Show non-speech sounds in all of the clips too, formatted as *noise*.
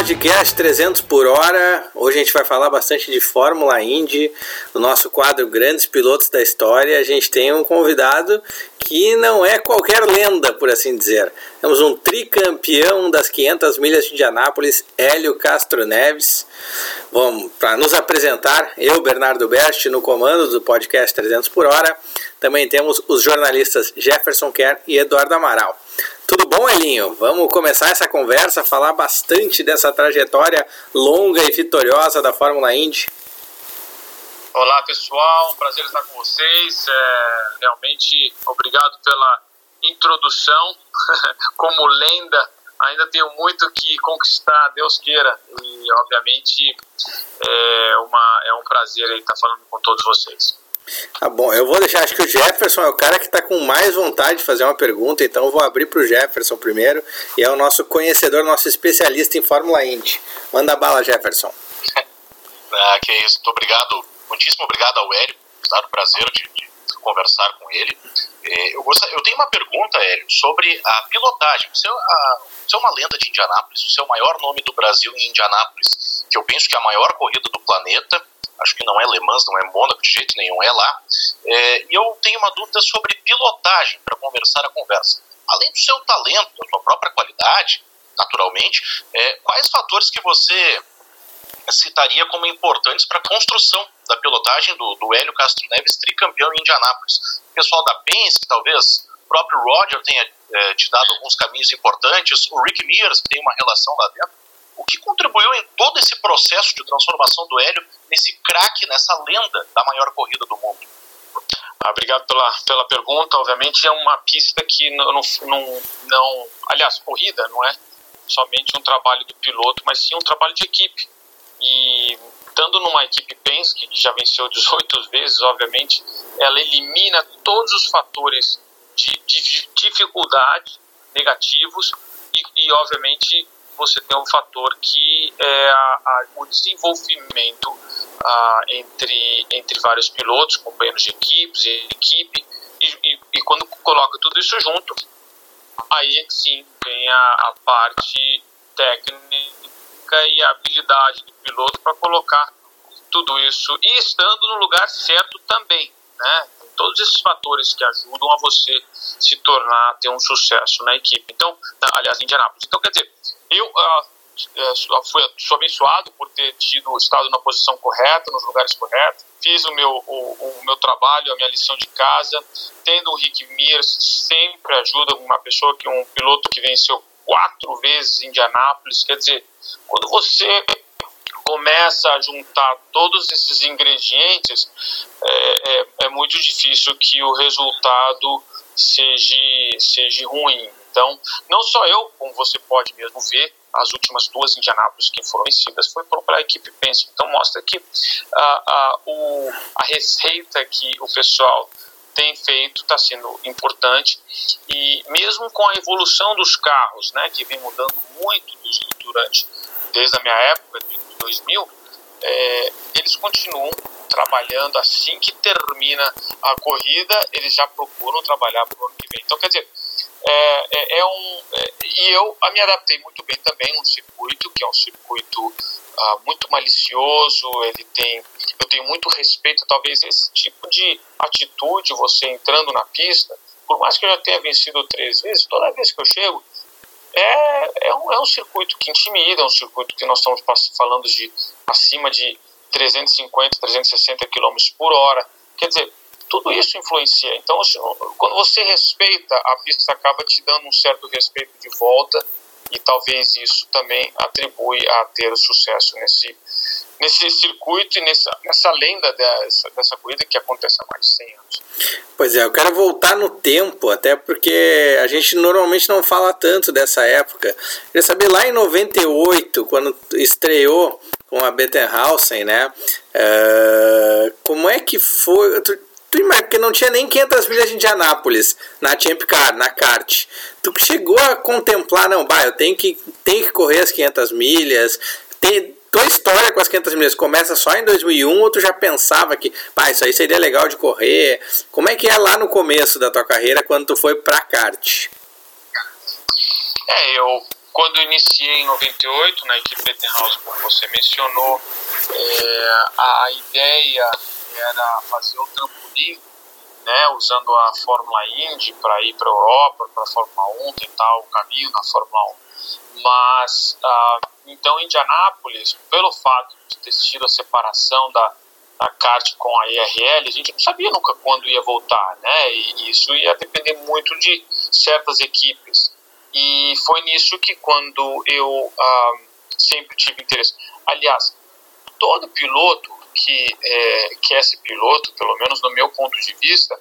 podcast 300 por hora. Hoje a gente vai falar bastante de Fórmula Indy, no nosso quadro Grandes Pilotos da História. A gente tem um convidado que não é qualquer lenda, por assim dizer. Temos um tricampeão das 500 milhas de Indianápolis, Hélio Castro Neves. Bom, para nos apresentar, eu, Bernardo Best, no comando do podcast 300 por hora. Também temos os jornalistas Jefferson Kerr e Eduardo Amaral. Tudo bom, Elinho? Vamos começar essa conversa, falar bastante dessa trajetória longa e vitoriosa da Fórmula Indy. Olá, pessoal. Um prazer estar com vocês. É, realmente, obrigado pela introdução. *laughs* Como lenda, ainda tenho muito que conquistar, Deus queira. E, obviamente, é, uma, é um prazer estar falando com todos vocês. Tá bom, eu vou deixar, acho que o Jefferson é o cara que está com mais vontade de fazer uma pergunta, então eu vou abrir para o Jefferson primeiro, e é o nosso conhecedor, nosso especialista em Fórmula Indy. Manda bala, Jefferson. *laughs* ah, que isso, muito obrigado, muitíssimo obrigado ao Hélio, dado o prazer de, de, conversar com ele. É, eu, gostaria, eu tenho uma pergunta, Hélio, sobre a pilotagem. Você, é a, você é uma lenda de Indianápolis, você é o maior nome do Brasil em Indianápolis, que eu penso que é a maior corrida do planeta, acho que não é Le Mans, não é Mônaco de jeito nenhum, é lá. É, e eu tenho uma dúvida sobre pilotagem para conversar a conversa. Além do seu talento, da sua própria qualidade, naturalmente, é, quais fatores que você citaria como importantes para a construção da pilotagem do, do Hélio Castro Neves, tricampeão em Indianápolis? O pessoal da Penske, talvez o próprio Roger tenha é, te dado alguns caminhos importantes, o Rick Mears, tem uma relação lá dentro. O que contribuiu em todo esse processo de transformação do Hélio nesse craque, nessa lenda da maior corrida do mundo? Ah, obrigado pela, pela pergunta. Obviamente é uma pista que não, não, não. Aliás, corrida não é somente um trabalho do piloto, mas sim um trabalho de equipe. E estando numa equipe Penske, que já venceu 18 *laughs* vezes, obviamente, ela elimina todos os fatores de, de dificuldade negativos e, e, obviamente, você tem um fator que é a, a, o desenvolvimento a, entre, entre vários pilotos, companheiros de equipes e equipe, e, e, e, quando coloca tudo isso junto, aí sim vem a parte técnica e a habilidade do piloto para colocar tudo isso e estando no lugar certo também, né? Todos esses fatores que ajudam a você se tornar, ter um sucesso na equipe. Então, aliás, em Indianápolis. Então, quer dizer, eu uh, fui, sou abençoado por ter tido estado na posição correta, nos lugares corretos. Fiz o meu, o, o meu trabalho, a minha lição de casa. Tendo o Rick Mears sempre ajuda uma pessoa que um piloto que venceu quatro vezes em Indianápolis. Quer dizer, quando você começa a juntar todos esses ingredientes, é, é, é muito difícil que o resultado seja, seja ruim. Então, não só eu, como você pode mesmo ver, as últimas duas Indianápolis que foram vencidas foi para a equipe Penske. Então, mostra que a, a, o, a receita que o pessoal tem feito está sendo importante e mesmo com a evolução dos carros, né, que vem mudando muito durante desde a minha época de 2000, é, eles continuam trabalhando assim que termina a corrida, eles já procuram trabalhar para o ano que vem. Então, quer dizer, é, é, é um. É, e eu me adaptei muito bem também num circuito, que é um circuito ah, muito malicioso, ele tem. Eu tenho muito respeito, talvez, esse tipo de atitude, você entrando na pista, por mais que eu já tenha vencido três vezes, toda vez que eu chego, é, é, um, é um circuito que intimida, é um circuito que nós estamos falando de acima de 350, 360 km por hora. Quer dizer, tudo isso influencia. Então, quando você respeita, a pista acaba te dando um certo respeito de volta e talvez isso também atribui a ter sucesso nesse, nesse circuito e nessa, nessa lenda dessa, dessa corrida que acontece há mais de 100 anos. Pois é, eu quero voltar no tempo, até porque a gente normalmente não fala tanto dessa época. Queria saber lá em 98, quando estreou com a Bettenhausen, né? Uh, como é que foi? Imagina, porque não tinha nem 500 milhas de Indianápolis na Champ Car, na kart. Tu chegou a contemplar, não, bah, eu tenho que, tenho que correr as 500 milhas. Tem, tua história com as 500 milhas começa só em 2001 ou tu já pensava que, pá, isso aí seria legal de correr? Como é que é lá no começo da tua carreira quando tu foi pra kart? É, eu quando iniciei em 98 na equipe Bettenhouse, como você mencionou, é, a ideia era fazer o trampolim, né, usando a Fórmula Indy para ir para a Europa, para a Fórmula 1, tentar o caminho na Fórmula 1. Mas, ah, então, Indianápolis, pelo fato de ter sido a separação da, da kart com a IRL, a gente não sabia nunca quando ia voltar, né? E isso ia depender muito de certas equipes. E foi nisso que quando eu ah, sempre tive interesse. Aliás, todo piloto que é, quer ser piloto, pelo menos no meu ponto de vista,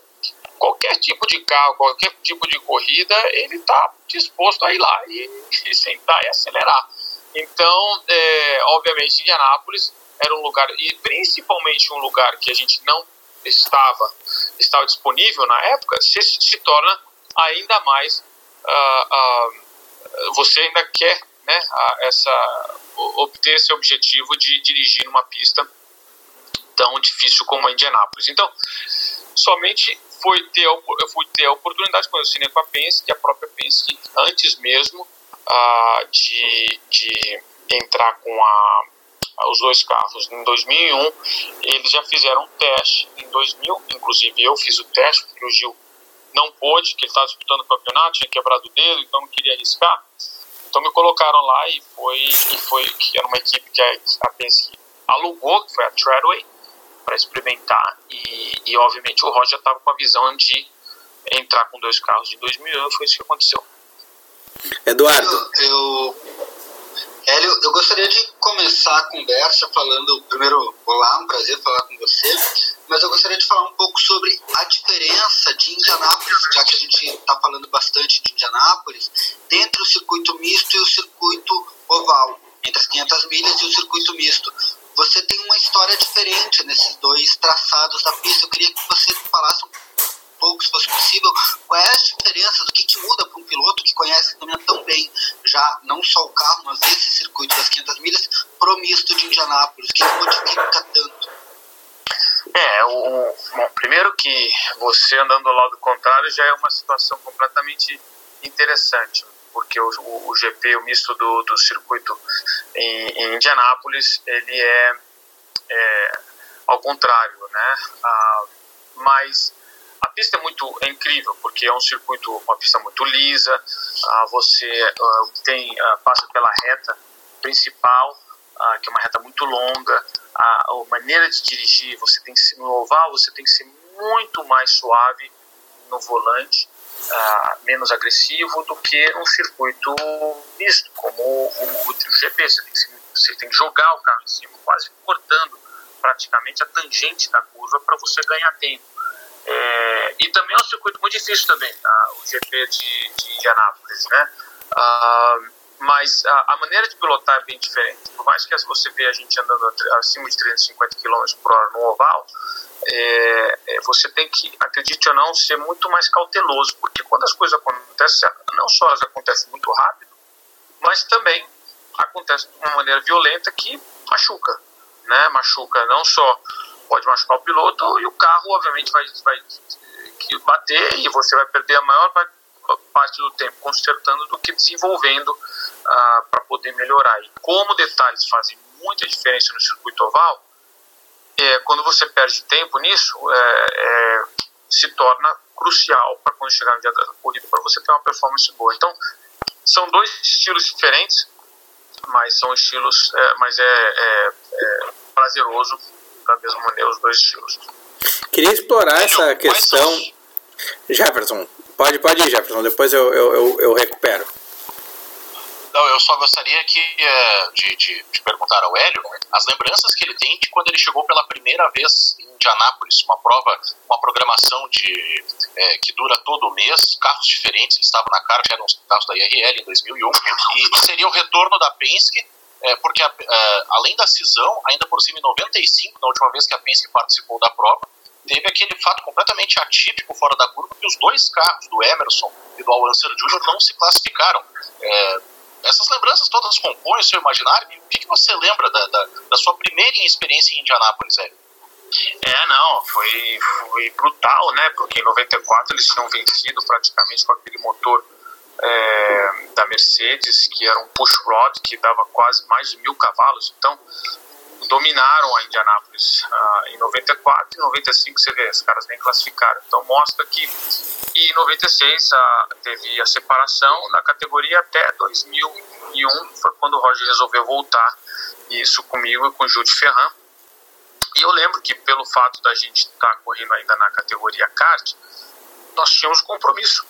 qualquer tipo de carro, qualquer tipo de corrida, ele está disposto a ir lá e, *laughs* e, sentar e acelerar. Então, é, obviamente, Indianápolis era um lugar, e principalmente um lugar que a gente não estava, estava disponível na época, se, se torna ainda mais. Uh, uh, você ainda quer né, essa, obter esse objetivo de dirigir numa pista tão difícil como a Indianápolis. Então, somente foi ter, eu fui ter a oportunidade quando eu assinei com a Penske, a própria Penske, antes mesmo uh, de, de entrar com a, os dois carros em 2001, eles já fizeram um teste em 2000, inclusive eu fiz o teste, porque o Gil não pôde, que ele estava disputando o campeonato, tinha quebrado o dedo, então não queria arriscar. Então me colocaram lá e foi, e foi que era uma equipe que a, a Penske alugou, que foi a Treadway, para experimentar. E, e, obviamente, o Roger estava com a visão de entrar com dois carros de 2001 foi isso que aconteceu. Eduardo. Eu, eu, Hélio, eu gostaria de começar a conversa falando, primeiro, olá, um prazer falar com você, mas eu gostaria de falar um pouco sobre a diferença de Indianápolis, já que a gente está falando bastante de Indianápolis, entre o circuito misto e o circuito oval, entre as 500 milhas e o circuito misto você tem uma história diferente nesses dois traçados da pista. Eu queria que você falasse um pouco, se fosse possível, quais é as diferenças, o que, que muda para um piloto que conhece também tão bem, já não só o carro, mas esse circuito das 500 milhas, pro misto de Indianápolis, que modifica tanto? É, o, bom, primeiro que você andando ao lado contrário já é uma situação completamente interessante porque o, o, o GP, o misto do, do circuito em, em Indianápolis, ele é, é, ao contrário, né? Ah, mas a pista é muito é incrível porque é um circuito, uma pista muito lisa. Ah, você ah, tem ah, passa pela reta principal, ah, que é uma reta muito longa. A, a, maneira de dirigir, você tem que ser no oval, você tem que ser muito mais suave no volante uh, menos agressivo do que um circuito misto, como o, o, GP. Você tem, que, você tem que jogar o carro em cima, quase cortando praticamente a tangente da curva para você ganhar tempo. É, e também é um circuito muito difícil também, tá? o GP de, de né? Uh, mas a, a, maneira de pilotar é bem diferente. Por mais que você veja a gente andando acima de 350 km por hora no oval, é, é, você tem que, acredite ou não, ser muito mais cauteloso, porque quando as coisas acontecem, não só elas acontecem muito rápido, mas também acontece de uma maneira violenta que machuca, né? Machuca não só pode machucar o piloto e o carro, obviamente, vai, vai bater e você vai perder a maior parte do tempo consertando do que desenvolvendo uh, para poder melhorar. E como detalhes fazem muita diferença no circuito oval, é, quando você perde tempo nisso, é, é, se torna crucial para quando chegar no dia da corrida para você ter uma performance boa. Então, são dois estilos diferentes, mas são estilos, é, mas é, é, é, prazeroso da mesma maneira os dois estilos. Queria explorar essa questão. Jefferson, pode, pode ir, Jefferson, depois eu, eu, eu, eu recupero. Não, eu só gostaria que, é, de, de, de, perguntar ao Hélio as lembranças que ele tem de quando ele chegou pela primeira vez em Indianápolis, uma prova, uma programação de, é, que dura todo o mês, carros diferentes estavam na cara, eram os carros da IRL em 2001, e seria o retorno da Penske, é, porque a, é, além da cisão, ainda por cima em 95, na última vez que a Penske participou da prova, teve aquele fato completamente atípico fora da curva, que os dois carros, do Emerson e do Al Jr., não se classificaram. É, essas lembranças todas compõem o seu imaginário. O que, que você lembra da, da, da, sua primeira experiência em Indianápolis, Hélio? É, não, foi, foi brutal, né? Porque em 94 eles tinham vencido praticamente com aquele motor é, da, Mercedes, que era um push rod que dava quase mais de mil cavalos. Então, dominaram a Indianápolis uh, em 94 e 95 você vê, os caras nem classificaram. Então mostra que e em 96 uh, teve a separação na categoria até 2001, foi quando o Roger resolveu voltar, isso comigo e com o Jude Ferran. E eu lembro que pelo fato da gente estar tá correndo ainda na categoria kart, nós tínhamos compromisso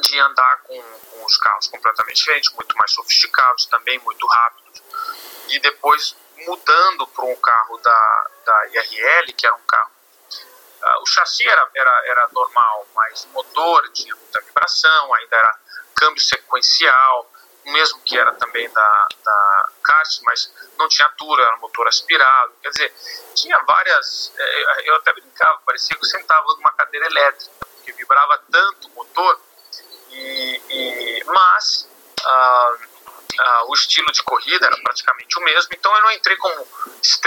de andar com, com os carros completamente diferentes, muito mais sofisticados, também muito rápidos. E depois mudando para um carro da, da IRL, que era um carro. Uh, o chassi era, era, era normal, mas o motor tinha muita vibração, ainda era câmbio sequencial, mesmo que era também da, da kart, mas não tinha altura, era motor aspirado. Quer dizer, tinha várias. Eh, eu até brincava, parecia que eu sentava numa cadeira elétrica, porque vibrava tanto o motor, e, e mas. Uh, uh, o estilo de corrida era praticamente o mesmo, então eu não entrei como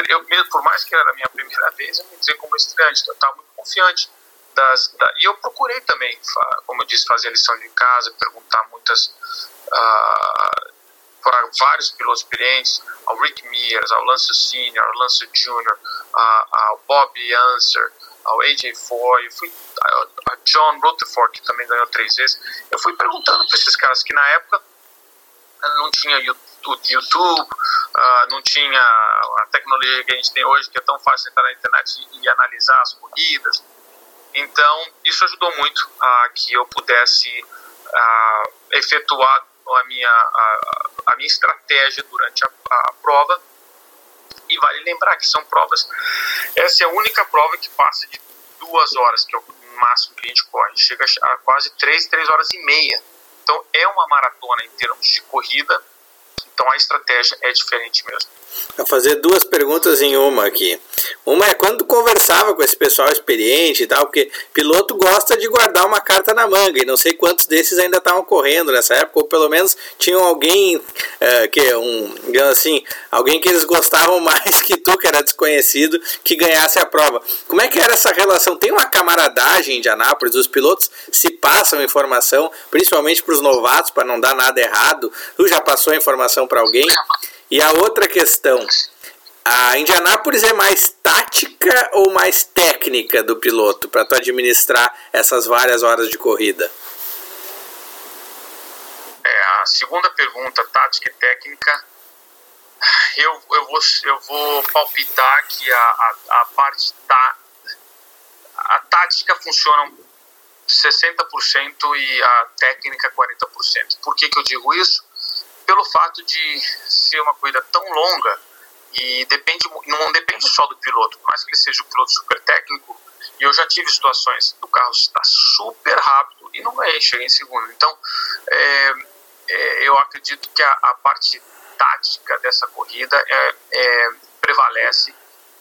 eu mesmo por mais que era a minha primeira vez, eu não entrei como estreante, então eu estava muito confiante das, da, e eu procurei também, como eu disse, fazer a lição de casa, perguntar muitas uh, para vários pilotos experientes, ao Rick Mears, ao Lance Senior, ao Lance uh, ao Bob Answer, ao AJ Foy, fui a John Rutherford, que também ganhou três vezes, eu fui perguntando para esses caras que na época não tinha YouTube, uh, não tinha a tecnologia que a gente tem hoje, que é tão fácil entrar na internet e, analisar as corridas. Então, isso ajudou muito a que eu pudesse uh, efetuar a minha, a, a, minha estratégia durante a, a prova. E vale lembrar que são provas, essa é a única prova que passa de duas horas, que é o máximo que a gente corre, chega a quase três, três horas e meia então é uma maratona em termos de corrida, então a estratégia é diferente mesmo. Vou fazer duas perguntas em uma aqui. Uma é quando conversava com esse pessoal experiente e tal, porque piloto gosta de guardar uma carta na manga, e não sei quantos desses ainda estavam correndo nessa época, ou pelo menos tinham alguém é, que um, assim, alguém que eles gostavam *laughs* mais que tu, que era desconhecido, que ganhasse a prova. Como é que era essa relação? Tem uma camaradagem de Anápolis, os pilotos se passam informação, principalmente para os novatos, para não dar nada errado. Tu já passou a informação para alguém? E a outra questão, a Indianápolis é mais tática ou mais técnica do piloto para tu administrar essas várias horas de corrida? É, a segunda pergunta, tática e técnica, eu, eu, vou, eu vou palpitar que a, a, a parte tá, a tática funciona 60% e a técnica 40%. Por que, que eu digo isso? Pelo fato de ser uma corrida tão longa e depende, não depende só do piloto, por mais que ele seja um piloto super técnico, e eu já tive situações do carro estar super rápido e não vai chegar em segundo. Então, é, é, eu acredito que a, a, parte tática dessa corrida é, é, prevalece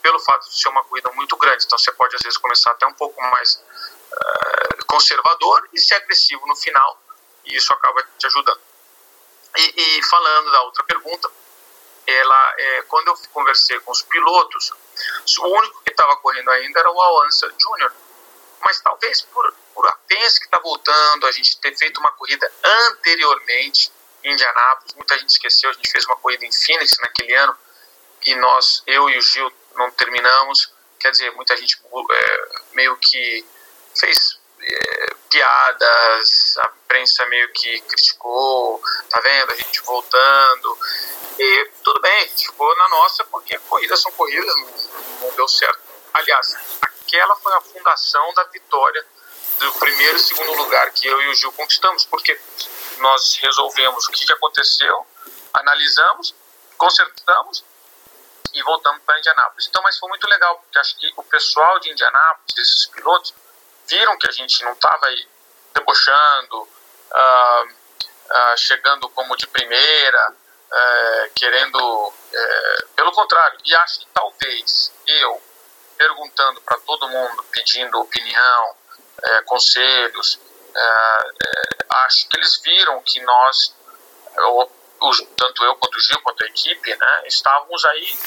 pelo fato de ser uma corrida muito grande. Então, você pode às vezes começar até um pouco mais uh, conservador e ser agressivo no final, e isso acaba te ajudando. E, e, falando da outra pergunta, ela, é, quando eu conversei com os pilotos, o único que estava correndo ainda era o Alança Júnior. Mas talvez por, por apenas que está voltando, a gente ter feito uma corrida anteriormente em Indianápolis, muita gente esqueceu, a gente fez uma corrida em Phoenix naquele ano, e nós, eu e o Gil, não terminamos. Quer dizer, muita gente é, meio que fez piadas, a imprensa meio que criticou, tá vendo, a gente voltando. E tudo bem, ficou na nossa, porque corridas são corridas, não, deu certo. Aliás, aquela foi a fundação da vitória do primeiro e segundo lugar que eu e o Gil conquistamos, porque nós resolvemos o que, aconteceu, analisamos, consertamos e voltamos para Indianápolis. Então, mas foi muito legal, porque acho que o pessoal de Indianápolis, esses pilotos, viram que a gente não estava debochando, uh, uh, chegando como de primeira, uh, querendo. Eh, pelo contrário, e acho que talvez eu, perguntando para todo mundo, pedindo opinião, eh, conselhos, eh, acho que eles viram que nós, os, tanto eu quanto o Gil, quanto a equipe, né, estávamos aí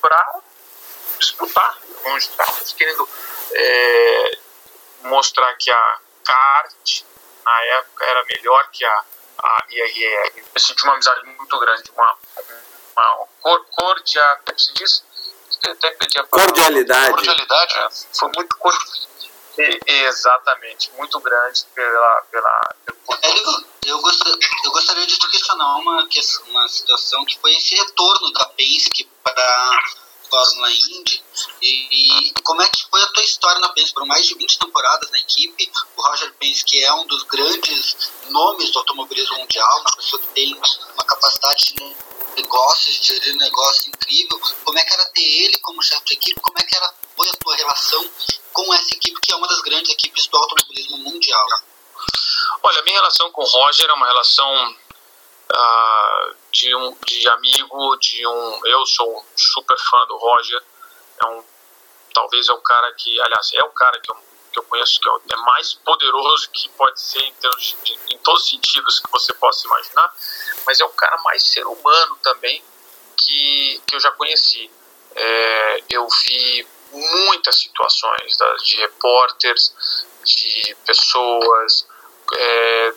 para disputar, não estávamos querendo mostrar que a kart na época era melhor que a, a IRR. Eu senti uma amizade muito grande, uma, uma cordial, como se diz? Cordialidade. Cordialidade, é, foi muito cordial. Exatamente, muito grande pela. pela pelo... eu, gostaria, eu gostaria de questionar uma, uma situação que foi esse retorno da Penske para a Fórmula Indy e, e, como é que foi a tua história na Penske? Foram mais de 20 temporadas na equipe, o Roger Penske é um dos grandes nomes do automobilismo mundial, uma pessoa que tem uma capacidade de negócios, de gerir negócio incrível. Como é que era ter ele como chefe de equipe? Como é que era, foi a tua relação com essa equipe que é uma das grandes equipes do automobilismo mundial? Olha, minha relação com o Roger é uma relação uh, de um de amigo, de um. Eu sou um super fã do Roger. É um, talvez é o cara que, aliás, é o cara que eu, que eu conheço que é mais poderoso que pode ser em, termos de, em todos os sentidos que você possa imaginar, mas é o cara mais ser humano também que, que eu já conheci. É, eu vi muitas situações de repórteres, de pessoas é,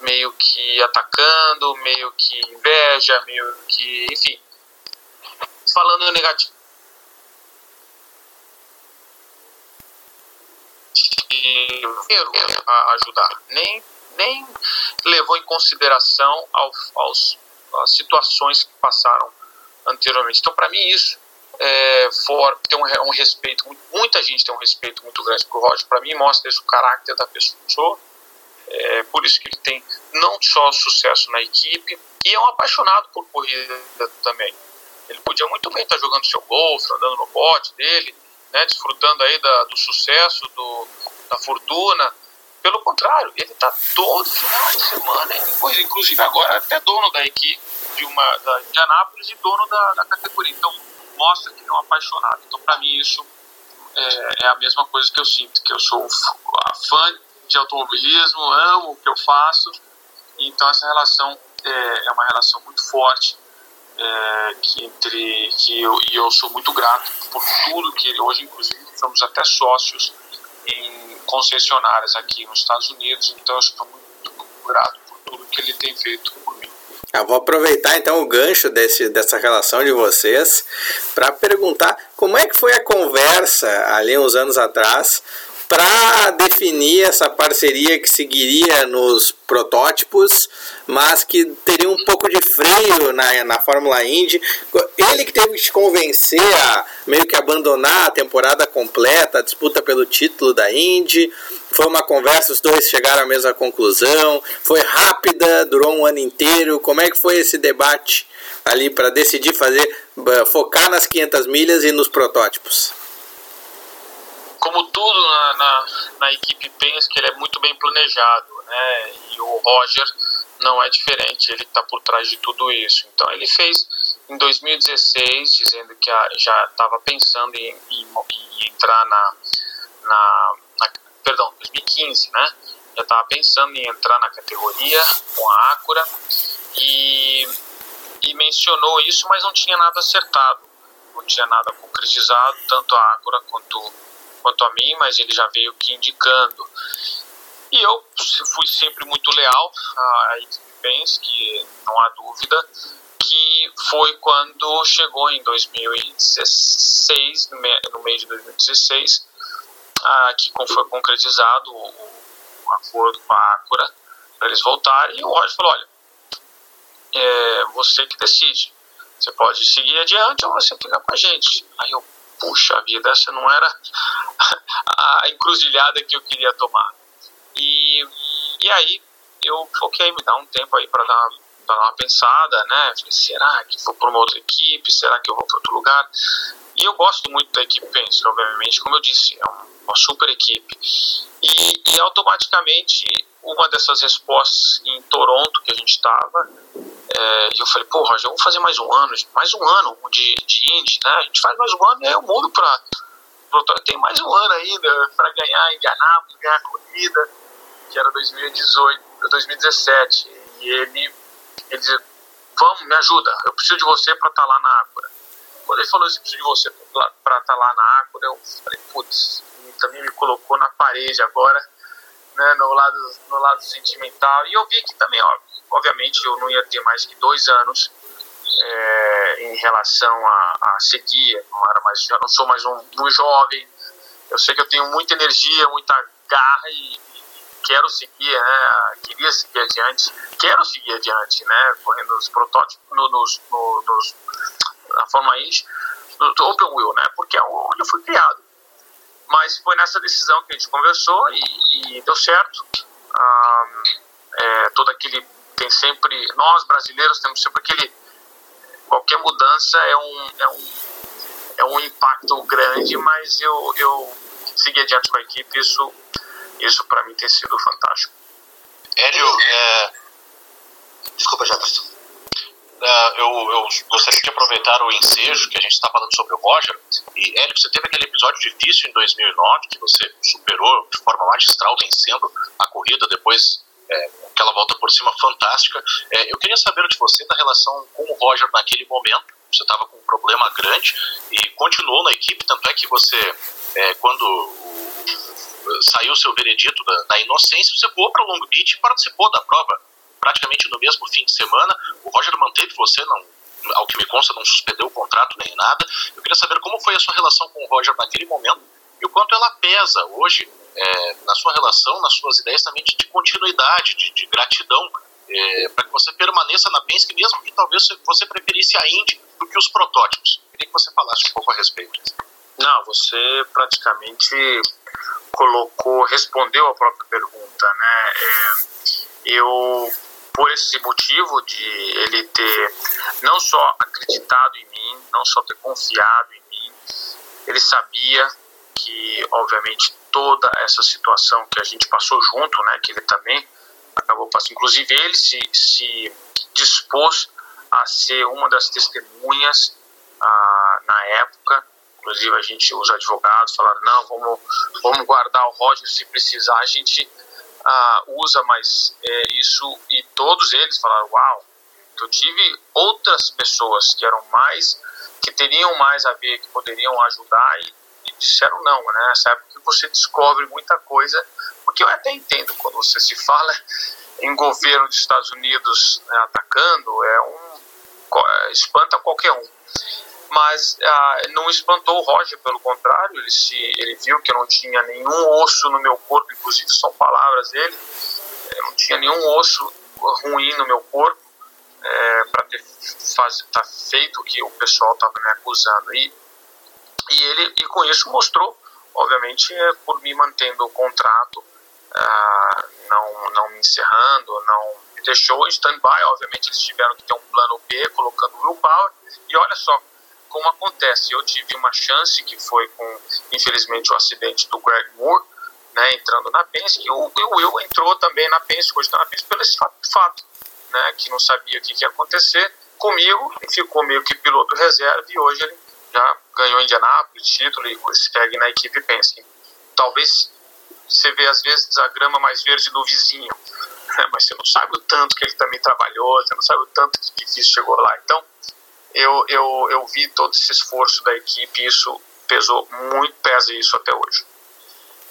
meio que atacando, meio que inveja, meio que, enfim, falando negativo. a ajudar, nem, nem levou em consideração ao, aos, as situações que passaram anteriormente. Então, para mim, isso é, for, tem um, um, respeito, muita gente tem um respeito muito grande pro Roger. Para mim, mostra isso, o caráter da pessoa. É, por isso que ele tem não só sucesso na equipe, e é um apaixonado por corrida também. Ele podia muito bem estar jogando seu golfe, andando no bote dele, né, desfrutando aí da, do sucesso, do, da fortuna. Pelo contrário, ele está todo final de semana, inclusive agora até dono da equipe de uma da, de Anápolis e dono da, da categoria. Então mostra que é um apaixonado. Então, para mim, isso é, é, a mesma coisa que eu sinto, que eu sou fã de automobilismo, amo o que eu faço, então essa relação é, é uma relação muito forte, é, que entre que eu, e eu sou muito grato por tudo que hoje, inclusive, somos até sócios em concessionárias aqui nos Estados Unidos, então eu sou muito grato por tudo que ele tem feito por mim. Eu vou aproveitar então o gancho desse, dessa relação de vocês para perguntar como é que foi a conversa ali uns anos atrás para definir essa parceria que seguiria nos protótipos, mas que teria um pouco de freio na, na Fórmula Indy. Ele que teve que te convencer a meio que abandonar a temporada completa, a disputa pelo título da Indy. Foi uma conversa, os dois chegaram à mesma conclusão. Foi rápida, durou um ano inteiro. Como é que foi esse debate ali para decidir fazer, focar nas 500 milhas e nos protótipos? Como tudo na, na, na equipe Penske, ele é muito bem planejado, né? E o Roger não é diferente, ele está por trás de tudo isso. Então ele fez em 2016, dizendo que já estava pensando em, em, em, entrar na, na, na, perdão, 2015, né? Já estava pensando em entrar na categoria com a Acura e, e mencionou isso, mas não tinha nada acertado, não tinha nada concretizado, tanto a Acura quanto quanto a mim, mas ele já veio que indicando. E eu fui sempre muito leal à equipe que não há dúvida, que foi quando chegou em 2016, no mês de 2016, que foi concretizado o, acordo com a Acura para eles voltarem, e o Roger falou, olha, é você que decide, você pode seguir adiante ou você fica com a gente. Aí eu, puxa vida, essa não era *laughs* a encruzilhada que eu queria tomar. E, e aí eu foquei, me dá um tempo aí para dar, dar uma pensada, né? Falei, será que vou para uma outra equipe? Será que eu vou para outro lugar? E eu gosto muito da equipe Penske, obviamente, como eu disse, é uma super equipe. E, e automaticamente, uma dessas respostas em Toronto, que a gente estava, é, eu falei, pô, Roger, vamos fazer mais um ano, mais um ano de, de Indy, né? A gente faz mais um ano aí eu mudo para. Tem mais um ano ainda para ganhar Indianápolis, ganhar a corrida, que era 2018, 2017. E ele, ele disse, vamos, me ajuda, eu preciso de você para estar tá lá na Ágora. Quando ele falou isso, preciso de você para estar tá lá na Ágora, eu falei, putz, também me colocou na parede agora, né, no lado, no lado sentimental. E eu vi que também, ó, obviamente, eu não ia ter mais que dois anos é, em relação a, a, seguir. Não era mais, já não sou mais um, um jovem. Eu sei que eu tenho muita energia, muita garra e, quero seguir, né? Queria seguir adiante, quero seguir adiante, né? Correndo nos protótipos, no, nos, no, nos, na forma Indy, no Open Wheel, né? Porque é onde eu fui criado. Mas foi nessa decisão que a gente conversou e, e deu certo. Ah, é, todo aquele tem sempre nós brasileiros temos sempre aquele qualquer mudança é um é um, é um impacto grande, mas eu eu segui adiante com a equipe isso isso para mim tem sido fantástico. Hélio, é... desculpa, Jefferson. Uh, eu, eu, gostaria de aproveitar o ensejo que a gente está falando sobre o Roger. E, Hélio, você teve aquele episódio difícil em 2009 que você superou de forma magistral, vencendo a corrida, depois é, aquela volta por cima fantástica. É, eu queria saber de você da relação com o Roger naquele momento. Você estava com um problema grande e continuou na equipe, tanto é que você, é, quando saiu seu veredito da, da inocência, você voou para Long Beach e participou da prova praticamente no mesmo fim de semana. O Roger manteve você, não, ao que me consta, não suspendeu o contrato nem nada. Eu queria saber como foi a sua relação com o Roger naquele momento e o quanto ela pesa hoje é, na sua relação, nas suas ideias também de, de continuidade, de, de gratidão, é, para que você permaneça na Penske, mesmo que talvez você preferisse a Indy do que os protótipos. Queria que você falasse um pouco a respeito disso. Não, você praticamente colocou, respondeu a própria pergunta, né? É, eu, por esse motivo de ele ter não só acreditado em mim, não só ter confiado em mim, ele sabia que, obviamente, toda essa situação que a gente passou junto, né? Que ele também acabou passando, inclusive ele se, se dispôs a ser uma das testemunhas ah, na época Inclusive, a gente, os advogados falaram: não, vamos, vamos guardar o Roger se precisar, a gente ah, usa, mas é, isso. E todos eles falaram: uau, eu tive outras pessoas que eram mais, que teriam mais a ver, que poderiam ajudar e, e disseram não, né? Época que você descobre muita coisa, porque eu até entendo quando você se fala *laughs* em governo dos Estados Unidos né, atacando, é um espanta qualquer um mas ah, não espantou o Roger, pelo contrário, ele, se, ele viu que eu não tinha nenhum osso no meu corpo, inclusive são palavras dele, eu não tinha nenhum osso ruim no meu corpo é, para ter faz, tá feito o que o pessoal estava me acusando. E, e ele e com isso mostrou, obviamente, é, por me mantendo o contrato, ah, não, não me encerrando, não me deixou em stand-by. Obviamente, eles tiveram que ter um plano B colocando o willpower. E olha só, como acontece. Eu tive uma chance que foi com, infelizmente, o acidente do Greg Moore, né, entrando na Penske, o, o Will entrou também na Penske, hoje está na Penske, pelo esse fato, né, que não sabia o que, que ia acontecer comigo, ficou meio que piloto reserva, e hoje ele já ganhou Indianápolis, título, e segue na equipe Penske. Talvez você vê, às vezes, a grama mais verde do vizinho, né, mas você não sabe o tanto que ele também trabalhou, você não sabe o tanto que difícil chegou lá. Então, eu, eu, eu vi todo esse esforço da equipe e isso pesou muito, pesa isso até hoje.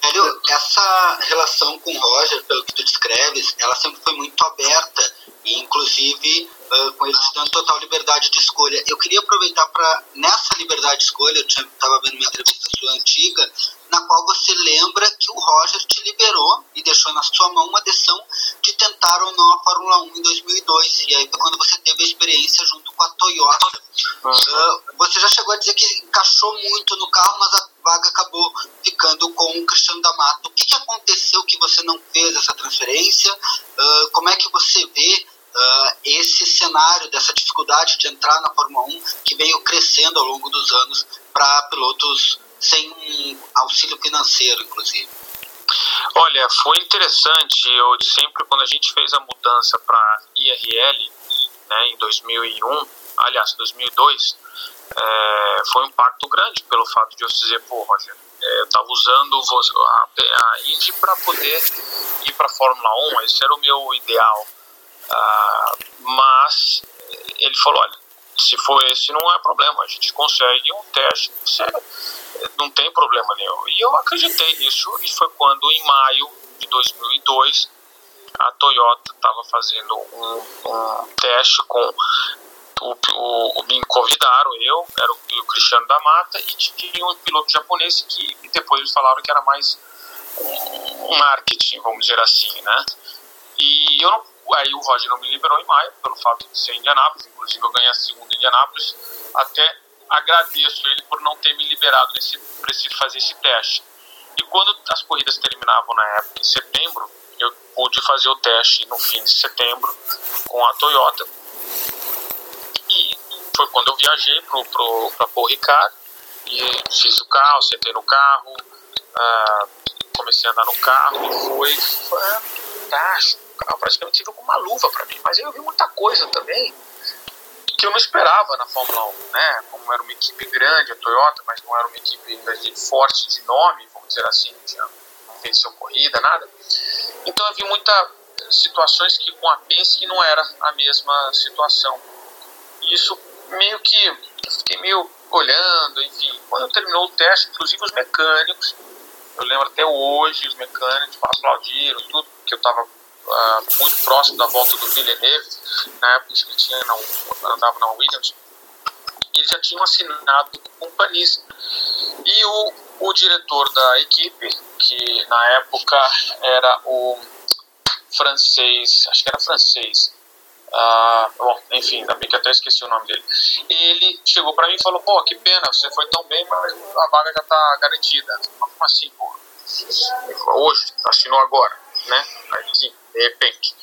Hélio, essa relação com o Roger, pelo que tu descreves, ela sempre foi muito aberta e, inclusive, uh, com ele te dando total liberdade de escolha. Eu queria aproveitar para, nessa liberdade de escolha, eu estava vendo minha entrevista sua antiga, na qual você lembra que o Roger te liberou e deixou na sua mão uma decisão de tentar ou não a Fórmula 1 em 2002. E aí foi quando você teve a experiência junto com a Toyota. Uhum. Uh, você já chegou a dizer que encaixou muito no carro, mas a vaga acabou ficando com o Cristiano D'Amato. O que, que aconteceu que você não fez essa transferência? Uh, como é que você vê uh, esse cenário dessa dificuldade de entrar na Fórmula 1 que veio crescendo ao longo dos anos para pilotos sem auxílio financeiro, inclusive? Olha, foi interessante. Eu sempre, quando a gente fez a mudança para IRL, né, em 2001, aliás, 2002, é, foi um impacto grande pelo fato de eu dizer, pô, Roger, é, eu estava usando a, a Indy para poder ir para a Fórmula 1, esse era o meu ideal. Ah, mas ele falou, olha, se for esse não é problema, a gente consegue um teste, você não tem problema nenhum. E eu acreditei nisso e foi quando em maio de 2002 a Toyota estava fazendo um, um, teste com o, o, o, me convidaram, eu, era o, o, Cristiano da Mata, e tinha um piloto japonês que depois eles falaram que era mais um marketing, vamos dizer assim, né? E eu não, aí o Roger não me liberou em maio, pelo fato de ser em Indianápolis, inclusive eu ganhei a segunda em Indianápolis, até agradeço ele por não ter me liberado nesse, para fazer esse teste. E quando as corridas terminavam na época, em setembro, eu pude fazer o teste no fim de setembro com a Toyota. E foi quando eu viajei para Paul Ricard e fiz o carro, sentei no carro, uh, comecei a andar no carro foi fantástico. Carro praticamente tive com uma luva para mim, mas eu vi muita coisa também que eu não esperava na Fórmula 1, né? Como era uma equipe grande, a Toyota, mas não era uma equipe forte de nome, vamos dizer assim, não, tinha, não venceu corrida, nada. Então eu vi muitas situações que com a Penske não era a mesma situação. E isso meio que eu fiquei meio olhando, enfim. Quando terminou o teste, inclusive os mecânicos, eu lembro até hoje, os mecânicos aplaudiram tudo, porque eu estava uh, muito próximo da volta do Villeneuve, na época que ele tinha, não, andava na Williams, eles já tinham assinado com o Panis. E o, o diretor da equipe, que na época era o francês, acho que era francês, uh, bom, enfim, ainda bem que até esqueci o nome dele. Ele chegou para mim e falou: pô, que pena, você foi tão bem, mas a vaga já tá garantida. Como assim, pô? Hoje, assinou agora, né? Aí, sim, de repente.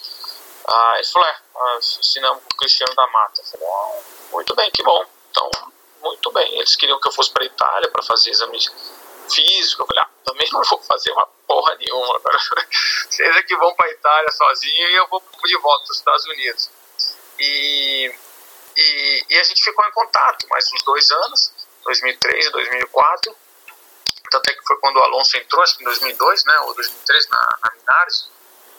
Ah, ele falou, é, assinamos com o Cristiano da Mata. Eu falei, oh, muito bem, que bom. Então, muito bem. Eles queriam que eu fosse para Itália para fazer exames físicos. Eu falei, ah, também não vou fazer uma porra nenhuma. Agora, *laughs* vocês é que vão para Itália sozinho e eu vou de volta para os Estados Unidos. E, e, e, a gente ficou em contato mais uns dois anos, 2003 e 2004. Tanto é que foi quando o Alonso entrou, acho que em 2002, né, ou 2003, na, na Minares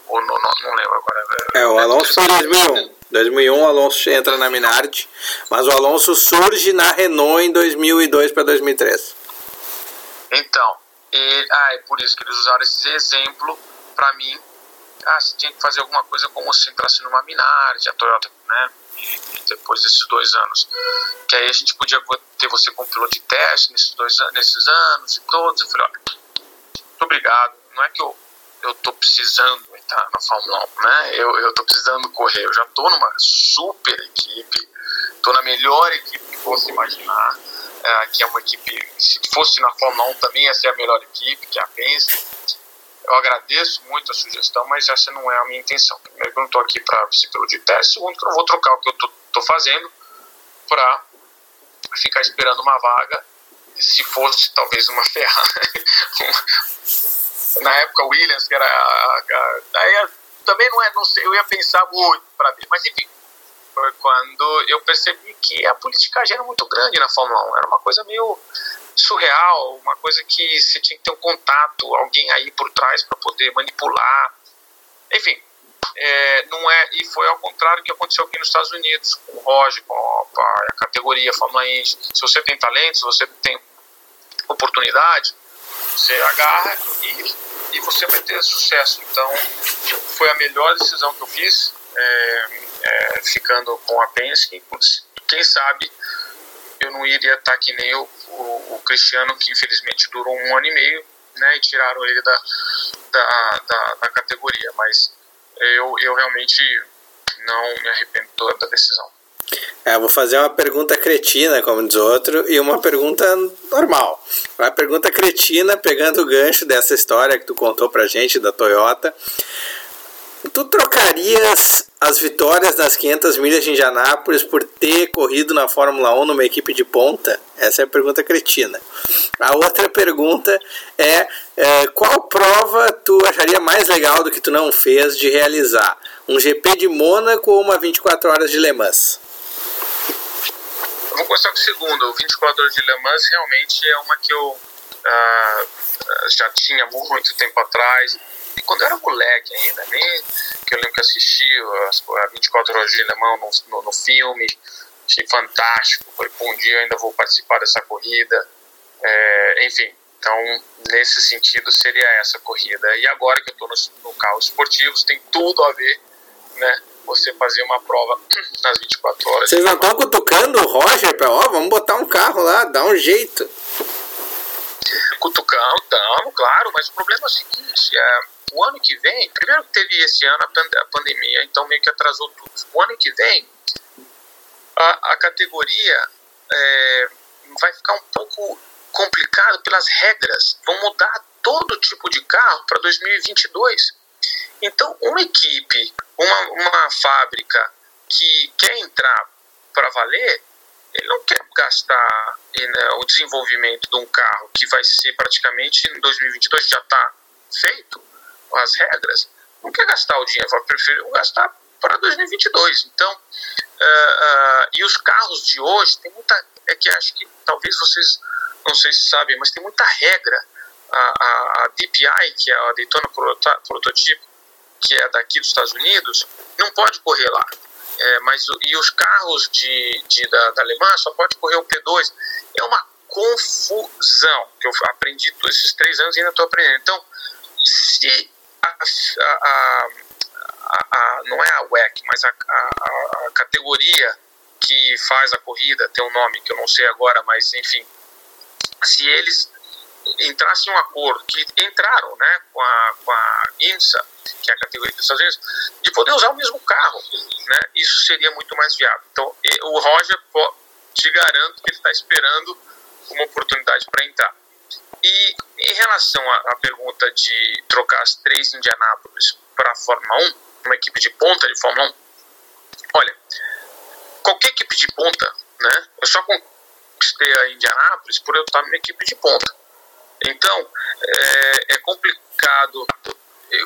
ou no, não, não lembro agora. É, o Alonso foi em 2001. 2001 o Alonso entra na Minardi, mas o Alonso surge na Renault em 2002 para 2003. Então, e, ah, é por isso que eles usaram esse exemplo para mim. Ah, você tinha que fazer alguma coisa como se entrasse numa Minardi, a Toyota, né? Depois desses dois anos. Que aí a gente podia ter você como piloto de teste nesses, dois, nesses anos e todos. Eu falei, olha, muito obrigado. Não é que eu eu tô precisando entrar na Fórmula 1, né? Eu, eu tô precisando correr. Eu já tô numa super equipe, tô na melhor equipe que posso imaginar, é, que é uma equipe, se fosse na Fórmula 1 também ia ser a melhor equipe, que é a Penske. Eu agradeço muito a sugestão, mas essa não é a minha intenção. Primeiro, que eu não estou aqui para ser pelo de teste. Segundo, que eu não vou trocar o que eu estou fazendo para ficar esperando uma vaga. Se fosse talvez uma Ferrari, *laughs* na época Williams, que era. A, a, aí também não é, não sei, eu ia pensar muito para ver, mas enfim, foi quando eu percebi que a politicagem era muito grande na Fórmula 1, era uma coisa meio surreal, uma coisa que você tinha que ter um contato, alguém aí por trás para poder manipular, enfim. É, não é e foi ao contrário que aconteceu aqui nos Estados Unidos com o Roger, com a, a categoria Fórmula Indy. Se você tem talento, se você tem oportunidade, você agarra e e você vai ter sucesso. Então, foi a melhor decisão que eu fiz, é, é, ficando com a Penske. Quem sabe eu não iria estar que nem o, o, o, Cristiano, que infelizmente durou um ano e meio, né, e tiraram ele da, da, da, da categoria. Mas eu, eu realmente não me arrependo da decisão. É, vou fazer uma pergunta cretina, como diz outro, e uma pergunta normal. Uma pergunta cretina, pegando o gancho dessa história que tu contou pra gente da Toyota. Tu trocarias as vitórias nas 500 milhas de Indianápolis por ter corrido na Fórmula 1 numa equipe de ponta? Essa é a pergunta cretina. A outra pergunta é, é qual prova tu acharia mais legal do que tu não fez de realizar? Um GP de Mônaco ou uma 24 horas de Le Mans? Vou começar com o segundo. O 24 horas de Le Mans realmente é uma que eu ah, já tinha muito tempo atrás. E quando eu era moleque ainda, nem que eu lembro que assisti a 24 horas de Le Mans no, no, no filme. Achei fantástico. Falei, um dia eu ainda vou participar dessa corrida. É, enfim, Então, nesse sentido, seria essa corrida. E agora que eu estou no, no carro esportivo, tem tudo a ver, né? Você fazer uma prova *clears throat* nas 24 horas. Vocês não estão cutucando o Roger para, ó, vamos botar um carro lá, dá um jeito. Cutucando, estamos, claro, mas o problema é o seguinte, é, o ano que vem, primeiro que teve esse ano a, pandemia, então meio que atrasou tudo. O ano que vem, a, a categoria é, vai ficar um pouco complicado pelas regras. Vão mudar todo tipo de carro para 2022. Então, uma equipe, uma, uma fábrica que quer entrar para valer, ele não quer gastar né, o desenvolvimento de um carro que vai ser praticamente em 2022 já está feito as regras, não quer gastar o dinheiro, vai preferir gastar para 2022. Então, uh, uh, e os carros de hoje tem muita, é que acho que talvez vocês não sei se sabem, mas tem muita regra. A, a, a DPI, que é a Daytona Prototype, que é daqui dos Estados Unidos, não pode correr lá. É, mas e os carros de, de da, da Alemanha só pode correr o P2. É uma confusão que eu aprendi esses três anos e ainda estou aprendendo. Então, se a, a, a, não é a WEC, mas a, a, categoria que faz a corrida tem um nome que eu não sei agora, mas enfim, se eles entrassem em um acordo, que entraram né, com, a, com a IMSA, que é a categoria dos Estados Unidos, de poder usar o mesmo carro. Né, isso seria muito mais viável. Então, o Roger, te garanto que ele está esperando uma oportunidade para entrar. E em relação à, pergunta de trocar as três Indianápolis para a Fórmula 1, uma equipe de ponta de Fórmula 1, olha, qualquer equipe de ponta, né, eu só conquistei a Indianápolis por eu estar numa equipe de ponta. Então, é, é complicado.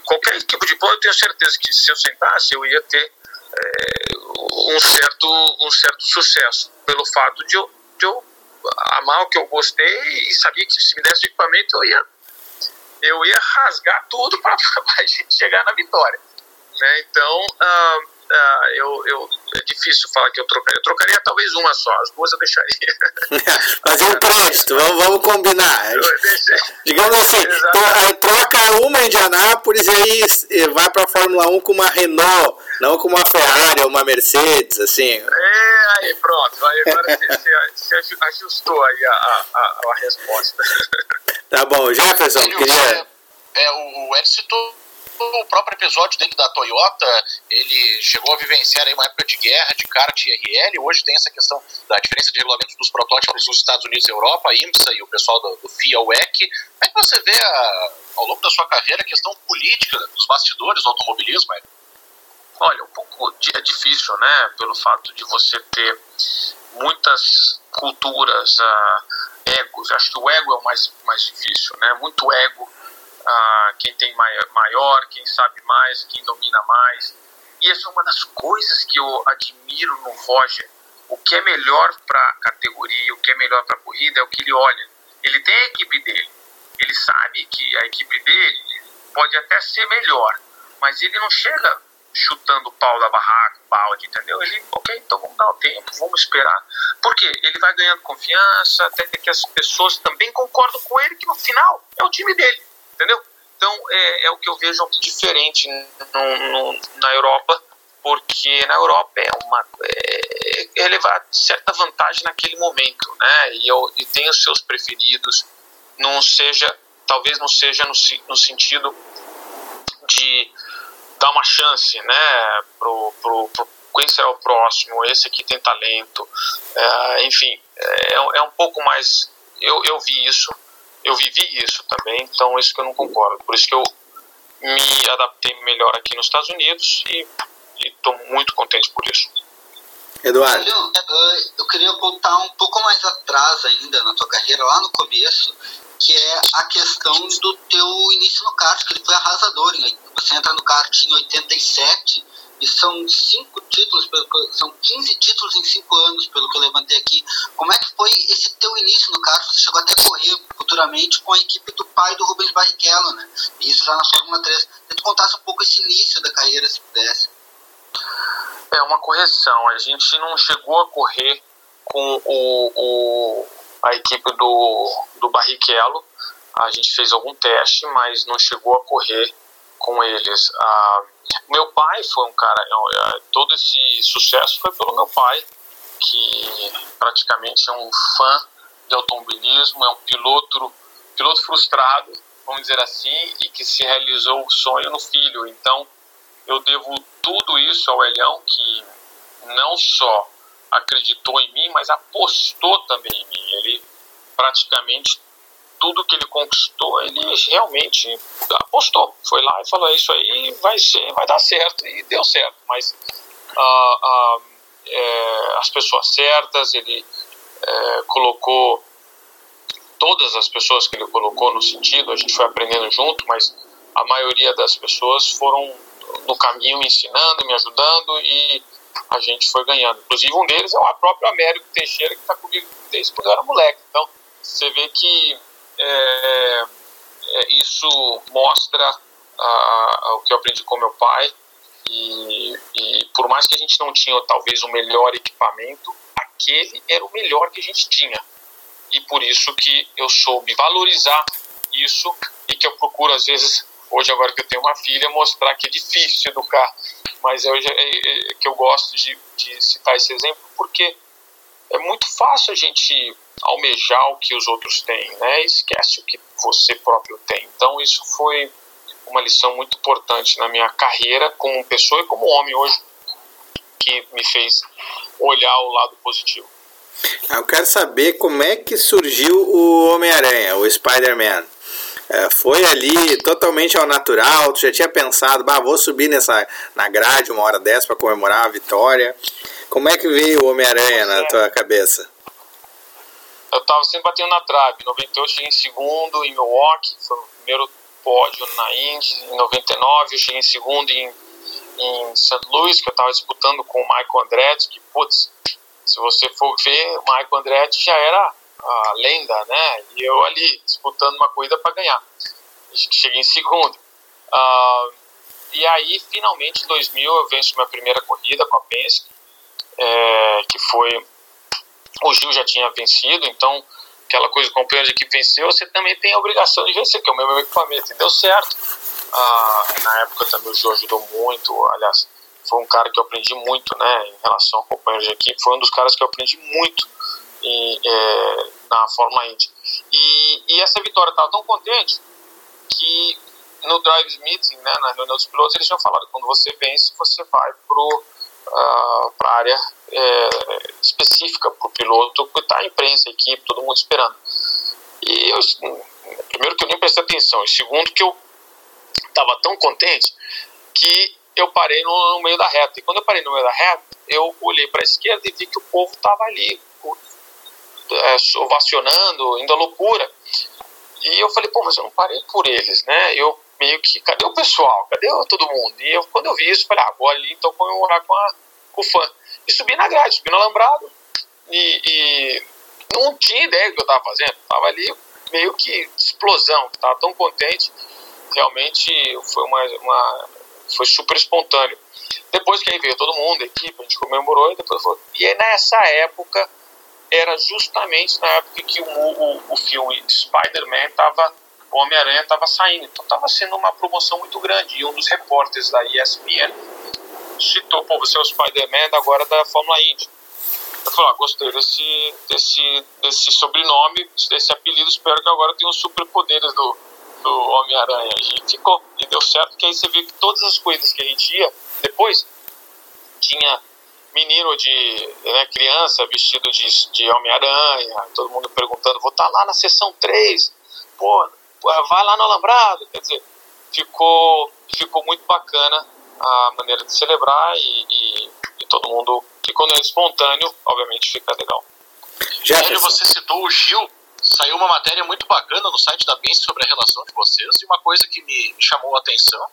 Qualquer equipe de ponta, eu tenho certeza que se eu sentasse, eu ia ter é, um, certo, um certo sucesso, pelo fato de eu, de eu amar o que eu gostei e sabia que se me desse equipamento, eu ia, eu ia rasgar tudo *laughs* para a gente chegar na vitória. Né? Então, uh, uh, eu, eu, é difícil falar que eu trocaria. Eu trocaria talvez uma só, as duas eu deixaria. *laughs* Fazer um crédito, vamos, vamos combinar. Digamos assim, *laughs* troca uma em Indianápolis e aí vai para a Fórmula 1 com uma Renault, não com uma Ferrari ou uma Mercedes, assim. É, aí pronto, aí agora você, você ajustou aí a, a, a, a resposta. Tá bom, Jefferson, queria... É, o Ed citou o próprio episódio dele da Toyota, ele chegou a vivenciar aí uma época de guerra de kart e RL, hoje tem essa questão da diferença de regulamentos dos protótipos dos Estados Unidos e Europa, a IMSA e o pessoal do, do FIA WEC. Como é que você vê a, ao longo da sua carreira a questão política dos bastidores do automobilismo? Olha, um pouco é difícil, né, pelo fato de você ter muitas culturas, uh, egos, acho que o ego é o mais, mais difícil, né, muito ego, ah, quem tem maior, quem sabe mais, quem domina mais. E essa é uma das coisas que eu admiro no Roger. O que é melhor para a categoria, o que é melhor para a corrida é o que ele olha. Ele tem a equipe dele. Ele sabe que a equipe dele pode até ser melhor, mas ele não chega chutando o pau da barraca, balde, entendeu? Ele, ok, então vamos dar o tempo, vamos esperar. Porque ele vai ganhando confiança, até que as pessoas também concordam com ele que no final é o time dele entendeu? Então é, é o que eu vejo diferente no, no, na Europa, porque na Europa é uma é, é certa vantagem naquele momento, né? E, eu, e tem os seus preferidos, não seja, talvez não seja no, no sentido de dar uma chance, né? Pro, pro, pro quem será o próximo? Esse aqui tem talento, é, enfim, é, é um pouco mais. Eu, eu vi isso eu vivi isso também, então isso que eu não concordo. Por isso que eu me adaptei melhor aqui nos Estados Unidos e estou muito contente por isso. Eduardo. Eu queria voltar um pouco mais atrás ainda na tua carreira, lá no começo, que é a questão do teu início no kart, que ele foi arrasador. Você entra no kart em 87 e são cinco títulos, são 15 títulos em cinco anos, pelo que eu levantei aqui. Como é que foi esse teu início no kart? Você chegou até a correr futuramente com a equipe do pai do Rubens Barrichello, né? Isso já na Fórmula 3. Se tu contasse um pouco esse início da carreira, se pudesse. É uma correção. A gente não chegou a correr com o, o a equipe do, do Barrichello. a gente fez algum teste, mas não chegou a correr com eles. Ah, meu pai foi um cara, é, todo esse sucesso foi pelo meu pai, que praticamente é um fã de automobilismo, é um piloto, piloto frustrado, vamos dizer assim, e que se realizou o sonho no filho. Então, eu devo tudo isso ao Elhão, que não só acreditou em mim, mas apostou também em mim. Ele praticamente tudo que ele conquistou, ele realmente apostou. Foi lá e falou: é isso aí vai ser, vai dar certo e deu certo. Mas ah, ah, é, as pessoas certas, ele é, colocou todas as pessoas que ele colocou no sentido, a gente foi aprendendo junto, mas a maioria das pessoas foram no caminho me ensinando, me ajudando e a gente foi ganhando. Inclusive um deles é o próprio Américo Teixeira que está comigo desde quando eu era moleque. Então você vê que é, é, isso mostra o que eu aprendi com meu pai. E, e, por mais que a gente não tinha talvez o melhor equipamento, aquele era o melhor que a gente tinha. E por isso que eu soube valorizar isso e que eu procuro às vezes hoje agora que eu tenho uma filha mostrar que é difícil educar. Mas é, é que eu gosto de, de citar esse exemplo porque é muito fácil a gente almejar o que os outros têm, né? Esquece o que você próprio tem. Então isso foi uma lição muito importante na minha carreira como pessoa e como homem hoje que me fez olhar o lado positivo. Ah, eu quero saber como é que surgiu o Homem-Aranha, o Spider-Man. É, foi ali totalmente ao natural? Tu já tinha pensado, bah, vou subir nessa, na grade uma hora dessa para comemorar a vitória? Como é que veio o Homem-Aranha na é. tua cabeça? Eu estava sempre batendo na trave. Em 98 eu cheguei em segundo em Milwaukee, foi o primeiro pódio na Indy. Em 99 eu cheguei em segundo em, em St. Louis, que eu estava disputando com o Michael Andretti, que, putz, se você for ver, o Michael Andretti já era a lenda, né? E eu ali disputando uma corrida para ganhar. Cheguei em segundo. Uh, e aí, finalmente, em 2000, eu venço minha primeira corrida com a Penske, é, que foi. O Gil já tinha vencido, então aquela coisa, o companheiro de equipe venceu, você também tem a obrigação de vencer, que é o meu equipamento. E deu certo. Ah, na época também o Gil ajudou muito, aliás, foi um cara que eu aprendi muito, né, em relação ao companheiro de equipe, foi um dos caras que eu aprendi muito em, é, na Fórmula Indy. E, e essa vitória estava tão contente que no Drive Meeting, né, na reunião dos pilotos, eles tinham falado quando você vence, você vai pro uh, para a área é, específica para o piloto, que está a imprensa, a equipe, todo mundo esperando. E eu, primeiro que eu nem prestei atenção, e segundo que eu estava tão contente que eu parei no, no, meio da reta. E quando eu parei no meio da reta, eu olhei para a esquerda e vi que o povo estava ali, é, ovacionando, indo à loucura. E eu falei, pô, mas eu não parei por eles, né? Eu meio que, cadê o pessoal? Cadê todo mundo? E eu, quando eu vi isso, falei, ah, vou ali então comemorar com, a, com o fã. E subi na grade, subi no alambrado. E, e não tinha ideia do que eu estava fazendo. Tava ali meio que explosão, tava tão contente. Realmente foi uma, uma foi super espontâneo. Depois que aí veio todo mundo, a equipe, a gente comemorou e depois. E aí, nessa época era justamente na época que o, o, o filme Spider-Man estava o Homem-Aranha estava saindo. Então estava sendo uma promoção muito grande. E um dos repórteres da ESPN citou, pô, você é o Spider-Man agora da Fórmula Indy. Eu falei, ah, gostei desse, desse, desse sobrenome, desse apelido, espero que agora tenha os superpoderes do, do Homem-Aranha. E ficou, e deu certo, que aí você viu que todas as coisas que a gente ia, depois, tinha menino de né, criança vestido de, de Homem-Aranha, todo mundo perguntando, vou estar tá lá na sessão 3, pô, vai lá no Alambrado, quer dizer, ficou, ficou muito bacana a maneira de celebrar e, e, e todo mundo, e quando é espontâneo, obviamente fica legal. Que você citou o Gil, saiu uma matéria muito bacana no site da Pense sobre a relação de vocês. E uma coisa que me, me chamou a atenção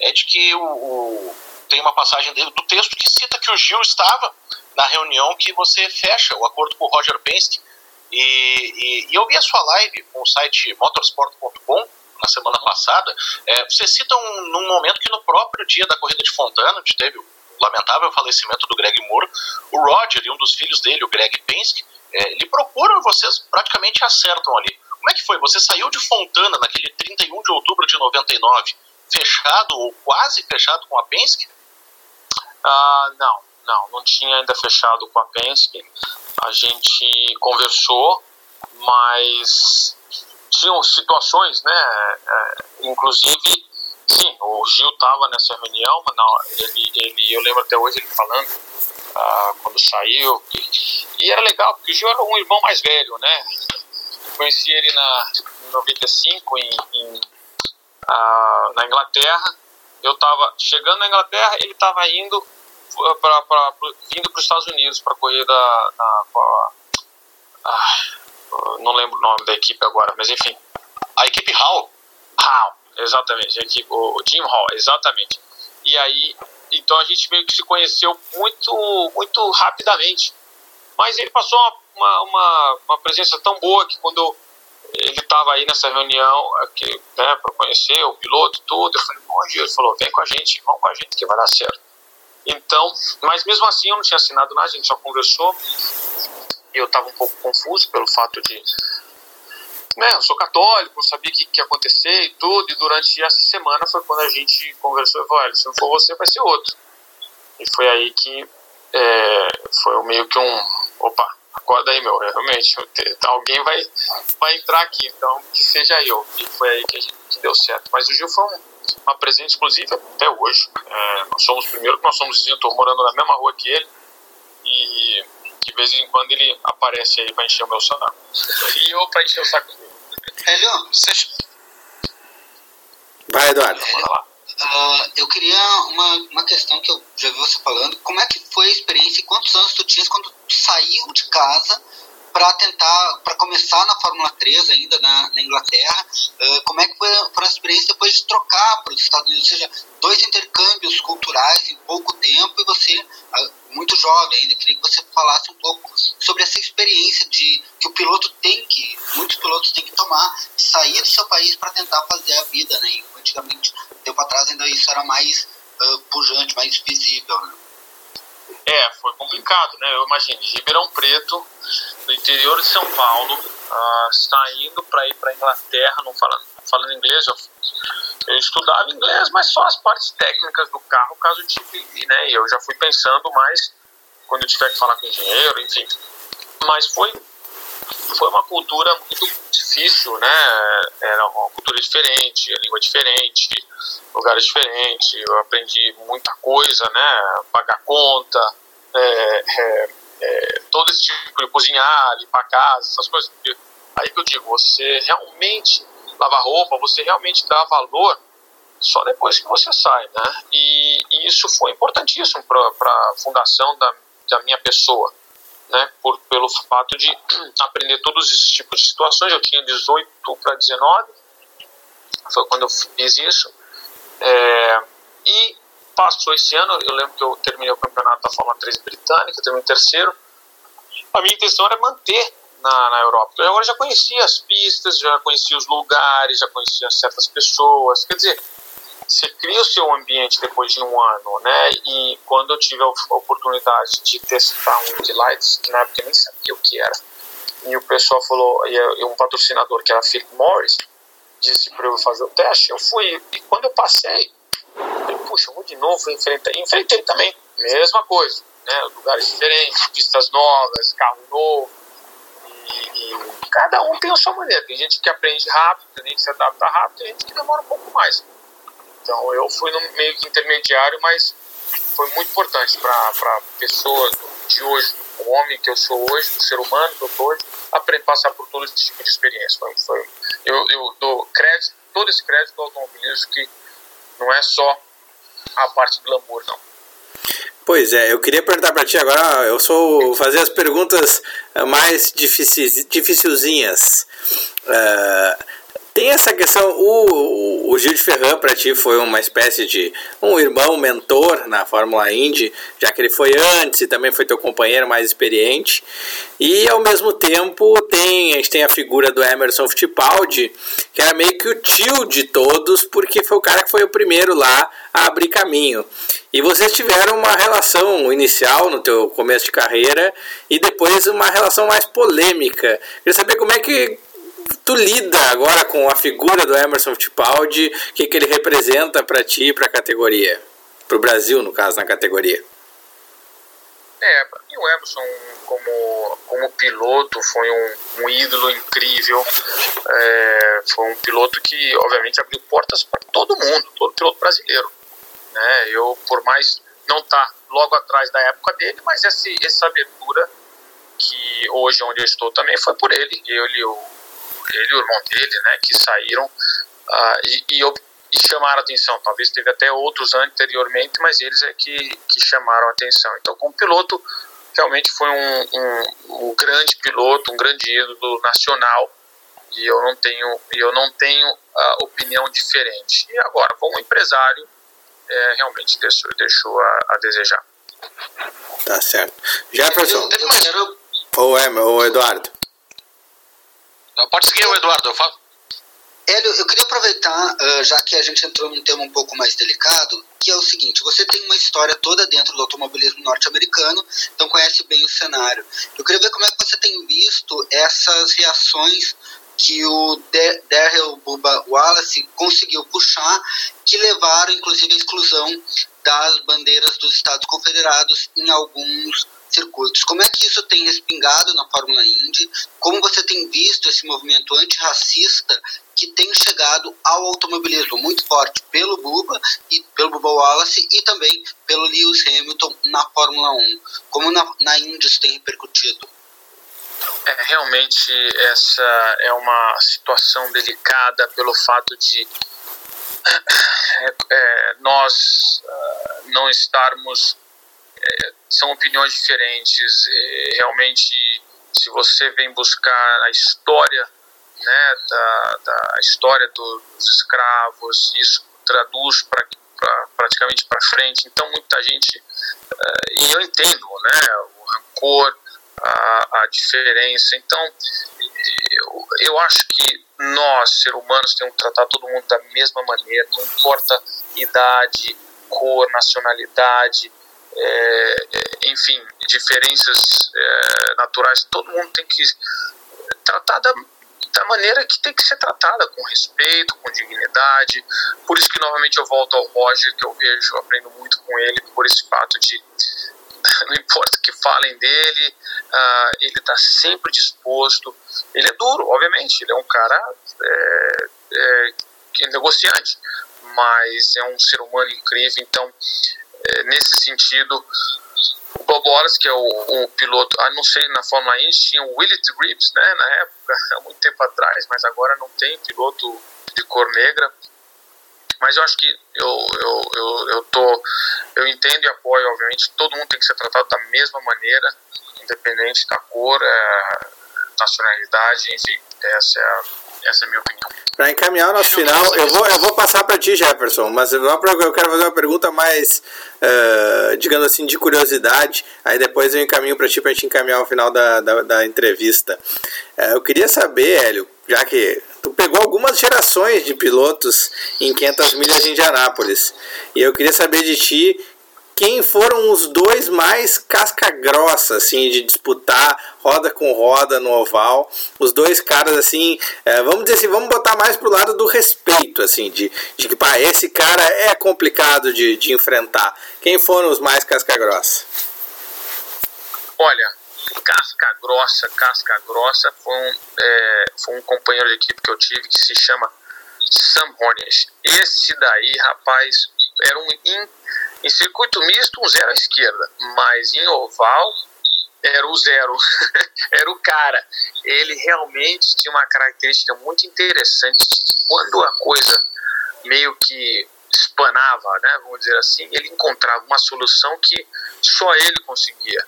é de que o, o, tem uma passagem dele, do texto que cita que o Gil estava na reunião que você fecha o acordo com o Roger Penske e, e, e eu vi a sua live com o site motorsport.com na semana passada. É, você cita um, num momento que no próprio dia da corrida de Fontana, onde teve o lamentável falecimento do Greg Moore, o Roger e um dos filhos dele, o Greg Penske, é, lhe procuram vocês praticamente acertam ali. como é que foi? Você saiu de Fontana naquele 31 de outubro de 99, fechado ou quase fechado com a Penske? Ah, não, não, não tinha ainda fechado com a Penske. A gente conversou, mas tinham situações, né? É, inclusive, sim, o Gil estava nessa reunião, mas não, ele, ele, eu lembro até hoje ele falando ah, quando saiu. E, e, era legal, porque o Gil era um irmão mais velho, né? Conheci ele na, em 95 em, em ah, na Inglaterra. Eu estava chegando na Inglaterra, ele estava indo pra, pra, pra, vindo para os Estados Unidos para correr da, na, ah, não lembro o nome da equipe agora, mas enfim. A equipe Hall? Hall, exatamente. A equipe, o, Jim Hall, exatamente. E aí, então a gente meio que se conheceu muito, muito rapidamente. Mas ele passou uma, uma, uma presença tão boa que quando ele estava aí nessa reunião né, para conhecer o piloto tudo, eu falei, bom, ele falou, vem com a gente, vamos com a gente que vai dar certo. Então, mas mesmo assim eu não tinha assinado nada, a gente só conversou. Eu estava um pouco confuso pelo fato de. Né, eu sou católico, sabia o que, que ia acontecer e tudo, e durante essa semana foi quando a gente conversou e falou: se não for você, vai ser outro. E foi aí que é, foi meio que um. Opa, acorda aí, meu, realmente, alguém vai, vai entrar aqui, então que seja eu. E foi aí que, gente, que deu certo. Mas o Gil foi um uma presença exclusiva até hoje. É, nós somos primeiro que nós somos vizinhos, estou morando na mesma rua que ele e de vez em quando ele aparece aí para encher o meu saco. E eu para encher o saco dele. Hélio, você... Vai, Eduardo. Uh, eu queria uma, uma questão que eu já vi você falando. Como é que foi a experiência e quantos anos tu tinhas quando tu saiu de casa para tentar, para começar na Fórmula 3 ainda na, na Inglaterra, uh, como é que foi, foi a experiência depois de trocar para os Estados Unidos, ou seja, dois intercâmbios culturais em pouco tempo e você, uh, muito jovem ainda, queria que você falasse um pouco sobre essa experiência de que o piloto tem que, muitos pilotos têm que tomar, sair do seu país para tentar fazer a vida, né? E antigamente, tempo atrás ainda isso era mais uh, pujante, mais visível, né? É, foi complicado, né? Eu imagino, Ribeirão Preto, no interior de São Paulo, uh, saindo para ir para Inglaterra, não falando, falando inglês, eu, eu, estudava inglês, mas só as partes técnicas do carro, caso tive, né? E eu já fui pensando mais quando eu tiver que falar com engenheiro, enfim. Mas foi foi uma cultura muito difícil, né? Era uma cultura diferente, língua diferente, lugares diferentes. Eu aprendi muita coisa, né? Pagar conta, é, é, é, todo esse tipo de cozinhar, limpar casa, essas coisas. Aí que eu digo, você realmente lavar roupa, você realmente dá valor só depois que você sai, né? E, e isso foi importantíssimo para a fundação da, da minha pessoa né, por, pelo fato de *clears throat* aprender todos esses tipos de situações. Eu tinha 18 para 19, foi quando eu fiz isso. É, e passou esse ano, eu lembro que eu terminei o campeonato da Fórmula 3 britânica, terminei terceiro. A minha intenção era manter na, na Europa. Eu agora já conhecia as pistas, já conhecia os lugares, já conhecia certas pessoas. Quer dizer, você cria o seu ambiente depois de um ano, né? E quando eu tive a oportunidade de testar um de lights, que na época eu nem sabia o que era, e o pessoal falou, e um patrocinador que era Philip Morris, disse para eu fazer o teste, eu fui, e quando eu passei, eu falei, puxa, eu vou de novo, enfrentei, enfrentei também, mesma coisa, né? Lugares diferentes, pistas novas, carro novo, e, e cada um tem a sua maneira. Tem gente que aprende rápido, tem gente que se adapta rápido, tem gente que demora um pouco mais. Então eu fui no meio que intermediário, mas foi muito importante para a pessoa de hoje, o homem que eu sou hoje, o ser humano que eu sou hoje, passar por todo esse tipo de experiência. Foi, foi, eu, eu dou crédito, todo esse crédito ao automobilismo que não é só a parte glamour, não. Pois é, eu queria perguntar para ti agora, eu sou fazer as perguntas mais dificilzinhas. Uh, tem essa questão, o, o Gil de Ferran para ti foi uma espécie de um irmão mentor na Fórmula Indy, já que ele foi antes e também foi teu companheiro mais experiente. E ao mesmo tempo tem, a gente tem a figura do Emerson Fittipaldi, que era meio que o tio de todos, porque foi o cara que foi o primeiro lá a abrir caminho. E vocês tiveram uma relação inicial no teu começo de carreira e depois uma relação mais polêmica. Queria saber como é que tu lida agora com a figura do Emerson Fittipaldi? O que, que ele representa para ti e para a categoria? Para o Brasil, no caso, na categoria. É, para mim o Emerson como, como piloto foi um, um ídolo incrível. É, foi um piloto que, obviamente, abriu portas para todo mundo, todo piloto brasileiro. Né? Eu, por mais não estar tá logo atrás da época dele, mas essa, essa abertura que hoje onde eu estou também foi por ele. Ele, o, ele e o irmão dele, né, que saíram uh, e, e, e, chamaram atenção. Talvez teve até outros anteriormente, mas eles é que, que chamaram atenção. Então, como piloto, realmente foi um, um, um grande piloto, um grande ídolo nacional e eu não tenho eu não tenho uh, opinião diferente. E agora, como empresário, é, realmente deixou, deixou a, a, desejar. Tá certo. Jefferson. Ou é, ou Eduardo. Pode seguir o Eduardo, eu falo. Hélio, eu queria aproveitar, já que a gente entrou num tema um pouco mais delicado, que é o seguinte: você tem uma história toda dentro do automobilismo norte-americano, então conhece bem o cenário. Eu queria ver como é que você tem visto essas reações que o Daryl Bubba Wallace conseguiu puxar, que levaram inclusive à exclusão das bandeiras dos Estados Confederados em alguns circuitos. Como é que isso tem respingado na Fórmula Indy? Como você tem visto esse movimento antirracista que tem chegado ao automobilismo muito forte pelo Bubba e pelo Bubba Wallace e também pelo Lewis Hamilton na Fórmula 1? Como na, na Indy isso tem repercutido? É, realmente essa é uma situação delicada pelo fato de é, é, nós uh, não estarmos é, são opiniões diferentes realmente se você vem buscar a história né da, da história do, dos escravos isso traduz para pra, praticamente para frente então muita gente uh, e eu entendo né o rancor a, a diferença. Então, eu, eu acho que nós, seres humanos, temos que tratar todo mundo da mesma maneira, não importa idade, cor, nacionalidade, é, é enfim, diferenças é, naturais, todo mundo tem que tratar da, da maneira que tem que ser tratada, com respeito, com dignidade. Por isso que novamente eu volto ao Roger, que eu vejo, aprendo muito com ele, por esse fato de *laughs* não importa o que falem dele, uh, ele está sempre disposto. Ele é duro, obviamente, ele é um cara é, é, é negociante, mas é um ser humano incrível. Então, é, nesse sentido, o Bob Wallace, que é o, o, piloto, ah, não sei, na Fórmula 1 tinha o Willet Reeves, né, na época, *laughs* há muito tempo atrás, mas agora não tem piloto de cor negra mas eu acho que eu, eu, eu, eu, tô, eu entendo e apoio, obviamente, todo mundo tem que ser tratado da mesma maneira, independente da cor, é, nacionalidade, enfim, essa é a, essa é a minha opinião. Para encaminhar o nosso final, eu vou, eu vou passar para ti, Jefferson, mas eu, eu quero fazer uma pergunta mais, uh, digamos assim, de curiosidade, aí depois eu encaminho para ti para a gente encaminhar o final da, da, da entrevista. Uh, eu queria saber, Hélio, já que tu pegou algumas gerações de pilotos em 500 milhas de Indianápolis. E eu queria saber de ti quem foram os dois mais casca grossa, assim, de disputar roda com roda no oval. Os dois caras, assim, é, vamos dizer assim, vamos botar mais pro lado do respeito, assim, de, de que, pá, esse cara é complicado de, de enfrentar. Quem foram os mais casca grossa? Olha, casca grossa, casca grossa, foi um, é, foi um companheiro de equipe que eu tive que se chama Sam Hornish. Esse daí, rapaz, era um em, em circuito misto, um zero à esquerda, mas em oval era o zero, *laughs* era o cara. Ele realmente tinha uma característica muito interessante de quando a coisa meio que espanava, né, vamos dizer assim, ele encontrava uma solução que só ele conseguia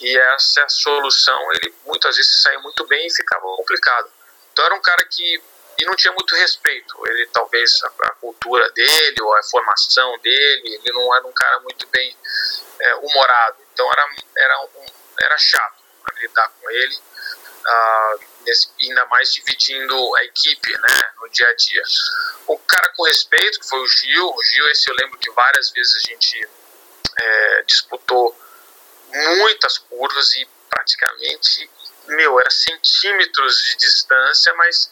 e essa solução ele muitas vezes saía muito bem e ficava complicado. Então era um cara que e não tinha muito respeito. Ele talvez a, a cultura dele ou a formação dele, ele não era um cara muito bem é, humorado. Então era era um, era chato lidar com ele. Uh, nesse, ainda mais dividindo a equipe né, no dia a dia. O cara com respeito, que foi o Gil, o Gil, esse eu lembro que várias vezes a gente é, disputou muitas curvas e praticamente, meu, era centímetros de distância, mas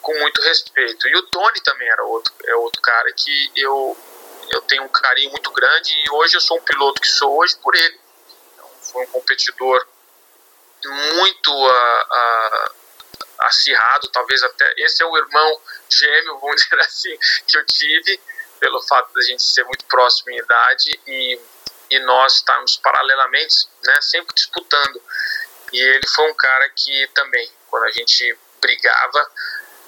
com muito respeito. E o Tony também era outro, é outro cara que eu, eu tenho um carinho muito grande e hoje eu sou um piloto que sou hoje por ele. Então, foi um competidor muito uh, uh, acirrado, talvez até. Esse é o irmão gêmeo, vamos *laughs* dizer assim, que eu tive, pelo fato da gente ser muito próximo em idade e, e nós estarmos paralelamente, né, sempre disputando. E ele foi um cara que também, quando a gente brigava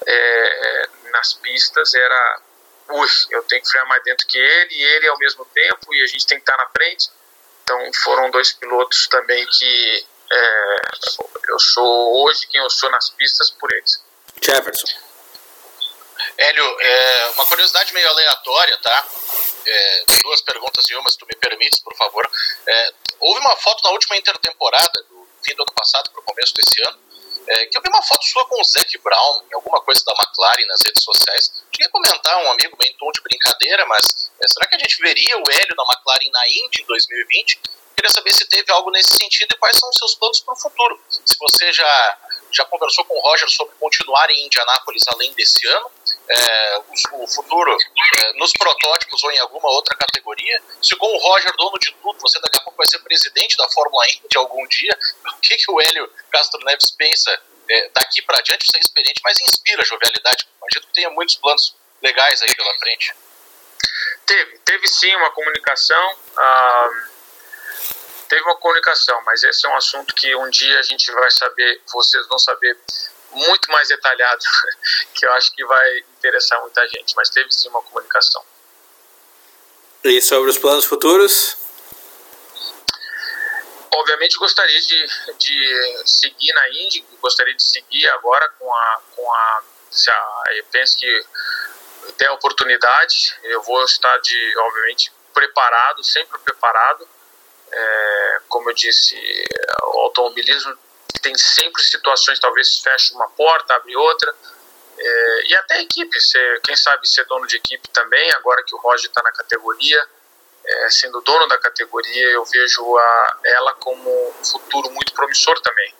é, nas pistas, era ui, eu tenho que frear mais dentro que ele e ele ao mesmo tempo e a gente tem que estar na frente. Então foram dois pilotos também que é, eu sou hoje quem eu sou nas pistas por eles. Jefferson. Hélio, é, uma curiosidade meio aleatória, tá? É, duas perguntas em uma, se tu me permites, por favor. É, houve uma foto na última intertemporada, do fim do ano passado para o começo desse ano, é, que eu vi uma foto sua com o Zac Brown, em alguma coisa da McLaren nas redes sociais. Queria comentar, um amigo bem em tom de brincadeira, mas é, será que a gente veria o Hélio na McLaren na Indy em 2020? Queria saber se teve algo nesse sentido e quais são os seus planos para o futuro. Se você já, já conversou com o Roger sobre continuar em Indianápolis além desse ano, é, o, o, futuro é, nos protótipos ou em alguma outra categoria. Se com o Roger, dono de tudo, você daqui a pouco vai ser presidente da Fórmula Indy algum dia, *laughs* o que, que o Hélio Castro Neves pensa é, daqui para adiante? Você é experiente, mas inspira jovialidade. Imagino que tenha muitos planos legais aí pela frente. Teve, teve sim uma comunicação. Ah teve uma comunicação, mas esse é um assunto que um dia a gente vai saber, vocês vão saber muito mais detalhado, *laughs* que eu acho que vai interessar muita gente, mas teve sim uma comunicação. E sobre os planos futuros? Obviamente gostaria de, de seguir na Indy, gostaria de seguir agora com a, com a, se a eu penso que tem a oportunidade, eu vou estar de, obviamente, preparado, sempre preparado, é, como eu disse, o automobilismo tem sempre situações, talvez feche uma porta, abre outra. É, e até equipe, ser, quem sabe ser dono de equipe também, agora que o Roger está na categoria, é, sendo dono da categoria, eu vejo a, ela como um futuro muito promissor também.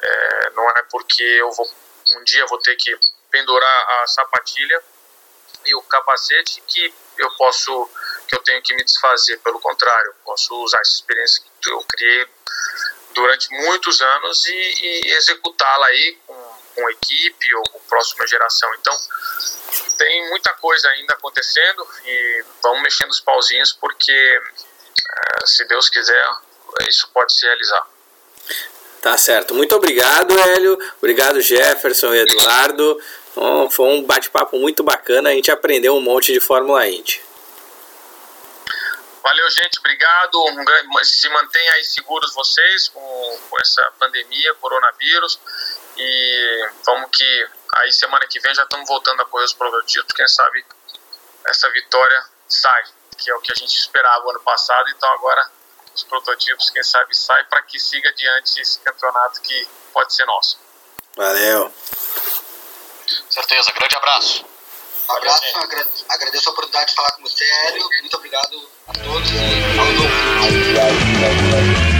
É, não é porque eu vou um dia vou ter que pendurar a sapatilha e o capacete que eu posso que eu tenho que me desfazer. Pelo contrário, posso usar essa experiência que eu criei durante muitos anos e, e executá-la aí com, com equipe ou com próxima geração. Então, tem muita coisa ainda acontecendo e vamos mexendo os pauzinhos porque, é, se Deus quiser, isso pode se realizar. Tá certo. Muito obrigado, Hélio. Obrigado, Jefferson e Eduardo. Foi um bate-papo muito bacana. A gente aprendeu um monte de Fórmula Indy. Valeu, gente. Obrigado. Se mantenham aí seguros vocês com, com essa pandemia, coronavírus. E vamos que aí semana que vem já estamos voltando a correr os prototipos. Quem sabe essa vitória sai, que é o que a gente esperava ano passado. Então agora os prototipos, quem sabe, sai para que siga adiante esse campeonato que pode ser nosso. Valeu. Certeza. Grande abraço. Um abraço, agradeço a oportunidade de falar com você, Hélio. Muito obrigado a todos e aos ouvintes.